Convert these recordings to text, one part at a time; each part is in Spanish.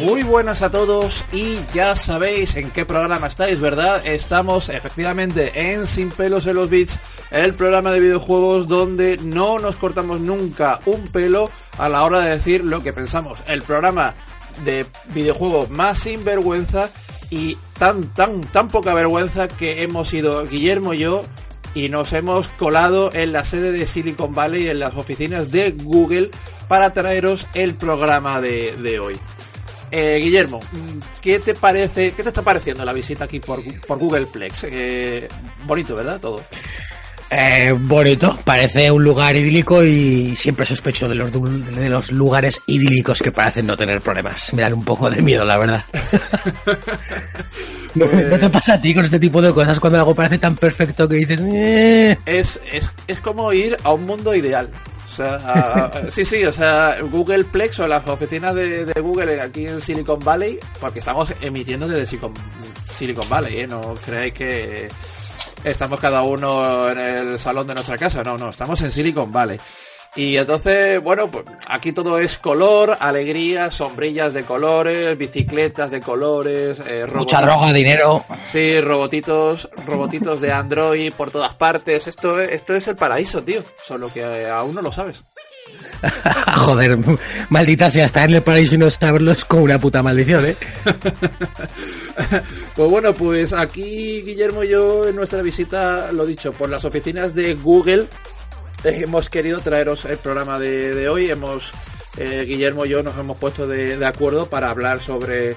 Muy buenas a todos y ya sabéis en qué programa estáis, ¿verdad? Estamos efectivamente en Sin pelos en los bits, el programa de videojuegos donde no nos cortamos nunca un pelo a la hora de decir lo que pensamos. El programa de videojuegos más sinvergüenza y tan, tan, tan poca vergüenza que hemos ido Guillermo y yo y nos hemos colado en la sede de Silicon Valley, en las oficinas de Google, para traeros el programa de, hoy. Eh, Guillermo, ¿qué te parece, qué te está pareciendo la visita aquí por, por Google Plex? Eh, bonito, ¿verdad? Todo. Eh, bonito, parece un lugar idílico y siempre sospecho de los, de los lugares idílicos que parecen no tener problemas. Me dan un poco de miedo, la verdad. ¿No, te pasa a ti con este tipo de cosas cuando algo parece tan perfecto que dices... Eh"? Es, es, como ir a un mundo ideal. Sea, sí, sí, o sea, Google Plex o las oficinas de, Google aquí en Silicon Valley, porque estamos emitiendo desde Silicon, Silicon Valley, ¿eh? No creáis que estamos cada uno en el salón de nuestra casa, no, no, estamos en Silicon Valley. Y entonces, bueno, pues aquí todo es color, alegría, sombrillas de colores, bicicletas de colores, eh, mucha droga, dinero. Sí, robotitos, robotitos de Android por todas partes. Esto, esto es el paraíso, tío. Solo que aún no lo sabes. Joder, maldita sea, estar en el paraíso y no saberlo es como una puta maldición, ¿eh? pues bueno, pues aquí Guillermo y yo en nuestra visita, lo dicho, por las oficinas de Google hemos querido traeros el programa de, hoy. Hemos eh, Guillermo y yo nos hemos puesto de, acuerdo para hablar sobre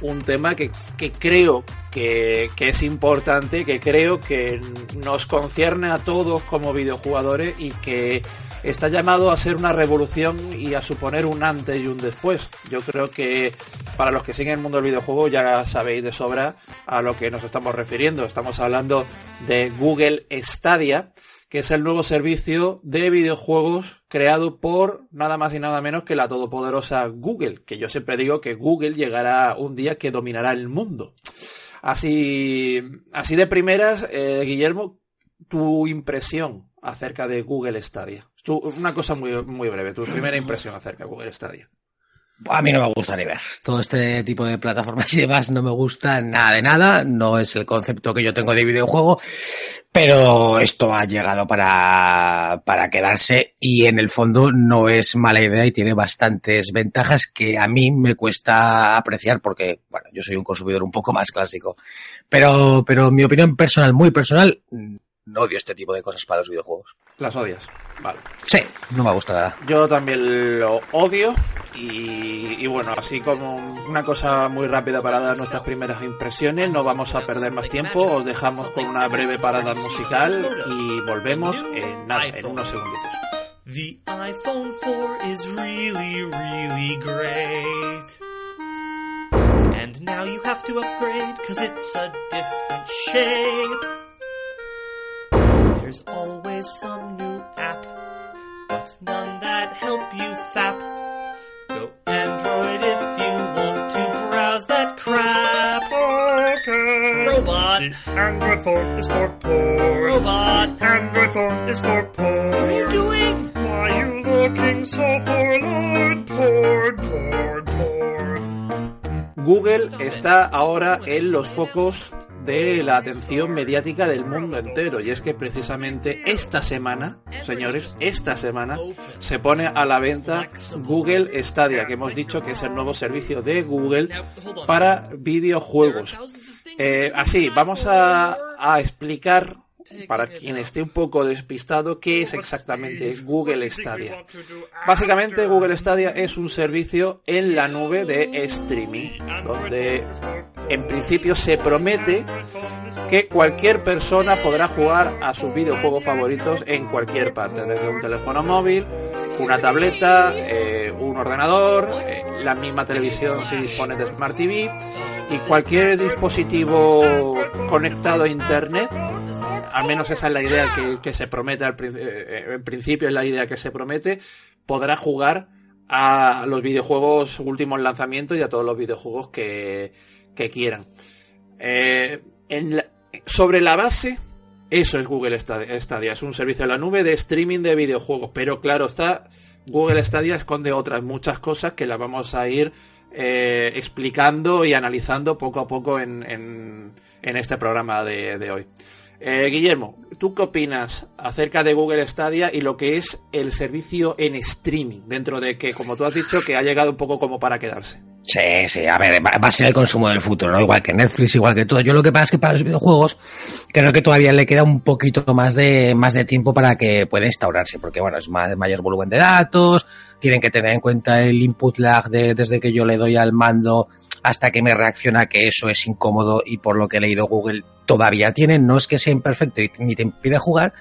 un tema que, creo que, que, es importante, que creo que nos concierne a todos como videojugadores y que está llamado a ser una revolución y a suponer un antes y un después. Yo creo que para los que siguen el mundo del videojuego ya sabéis de sobra a lo que nos estamos refiriendo. Estamos hablando de Google Stadia, que es el nuevo servicio de videojuegos creado por nada más y nada menos que la todopoderosa Google, que yo siempre digo que Google llegará un día que dominará el mundo. Así, así de primeras, eh, Guillermo, tu impresión acerca de Google Stadia una cosa muy, muy breve, tu primera impresión acerca de Google Stadia. A mí no me gusta ni ver. Todo este tipo de plataformas y demás no me gusta nada de nada. No es el concepto que yo tengo de videojuego. Pero esto ha llegado para, para quedarse y en el fondo no es mala idea y tiene bastantes ventajas que a mí me cuesta apreciar porque, bueno, yo soy un consumidor un poco más clásico. Pero, pero mi opinión personal, muy personal, no odio este tipo de cosas para los videojuegos. Las odias, vale. Sí, no me gusta nada. Yo también lo odio y, bueno, así como una cosa muy rápida para dar nuestras primeras impresiones, no vamos a perder más tiempo, os dejamos con una breve parada musical y volvemos en nada, en unos segunditos. The iPhone 4 is really, really great. And now you have to upgrade cause it's a different shape. There's always some Android phone is for poor. Robot. Android phone is for poor. What are you doing? Why are you looking so forlorn? Poor, poor, poor. Google está ahora en los focos de la atención mediática del mundo entero. Y es que precisamente esta semana, señores, esta semana se pone a la venta Google Stadia, que hemos dicho que es el nuevo servicio de Google para videojuegos. Eh, así, vamos a, explicar para quien esté un poco despistado, ¿qué es exactamente Google Stadia? Básicamente Google Stadia es un servicio en la nube de streaming, donde en principio se promete que cualquier persona podrá jugar a sus videojuegos favoritos en cualquier parte, desde un teléfono móvil, una tableta, eh, un ordenador, eh, la misma televisión si dispone de Smart TV y cualquier dispositivo conectado a Internet al menos esa es la idea que, se promete al eh, en principio, es la idea que se promete, podrá jugar a los videojuegos últimos lanzamientos y a todos los videojuegos que, quieran. Eh, sobre la base, eso es Google Stadia, es un servicio en la nube de streaming de videojuegos, pero claro está, Google Stadia esconde otras muchas cosas que las vamos a ir eh, explicando y analizando poco a poco en, en, este programa de, de hoy. Eh, Guillermo, ¿tú qué opinas acerca de Google Stadia y lo que es el servicio en streaming? Dentro de que, como tú has dicho, que ha llegado un poco como para quedarse. Sí, sí, a ver, va a ser el consumo del futuro, ¿no? Igual que Netflix, igual que todo. Yo lo que pasa es que para los videojuegos creo que todavía le queda un poquito más de, más de tiempo para que pueda instaurarse, porque bueno, es más, mayor volumen de datos, tienen que tener en cuenta el input lag de, desde que yo le doy al mando hasta que me reacciona que eso es incómodo y por lo que he leído Google todavía tiene, no es que sea imperfecto y ni te impide jugar,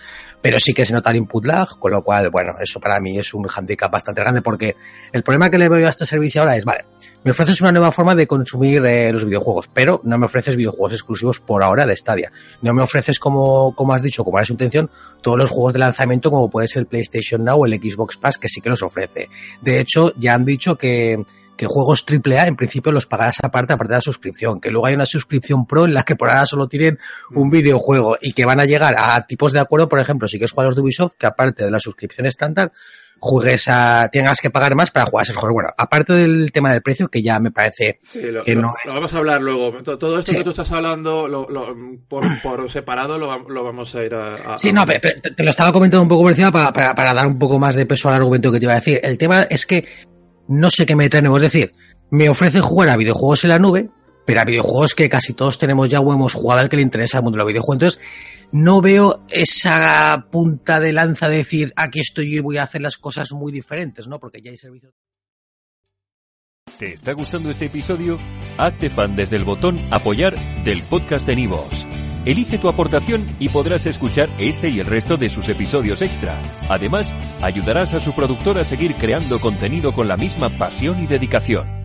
pero sí que se nota el input lag, con lo cual, bueno, eso para mí es un handicap bastante grande porque el problema que le veo a este servicio ahora es, vale, me ofreces una nueva forma de consumir eh, los videojuegos, pero no me ofreces videojuegos exclusivos por ahora de Stadia. No me ofreces, como, como has dicho, como era su intención, todos los juegos de lanzamiento como puede ser el PlayStation Now o el Xbox Pass, que sí que los ofrece. De hecho, ya han dicho que que juegos AAA en principio los pagarás aparte, aparte de la suscripción, que luego hay una suscripción pro en la que por ahora solo tienen un videojuego y que van a llegar a tipos de acuerdo, por ejemplo, si quieres jugar los de Ubisoft, que aparte de la suscripción estándar, juegues a, tengas que pagar más para jugar a esos juegos. Bueno, aparte del tema del precio, que ya me parece que no lo, vamos a hablar luego. Todo esto que tú estás hablando por, separado lo, vamos a ir a... sí, no, pero, te lo estaba comentando un poco por encima para, para, para, dar un poco más de peso al argumento que te iba a decir. El tema es que no sé qué me traen. Es decir, me ofrece jugar a videojuegos en la nube, pero a videojuegos que casi todos tenemos ya o hemos jugado al que le interesa al mundo de los videojuegos. Entonces, no veo esa punta de lanza de decir, aquí estoy yo y voy a hacer las cosas muy diferentes, ¿no? Porque ya hay servicios. ¿Te está gustando este episodio? Hazte fan desde el botón apoyar del podcast de Nivos. Elige tu aportación y podrás escuchar este y el resto de sus episodios extra. Además, ayudarás a su productor a seguir creando contenido con la misma pasión y dedicación.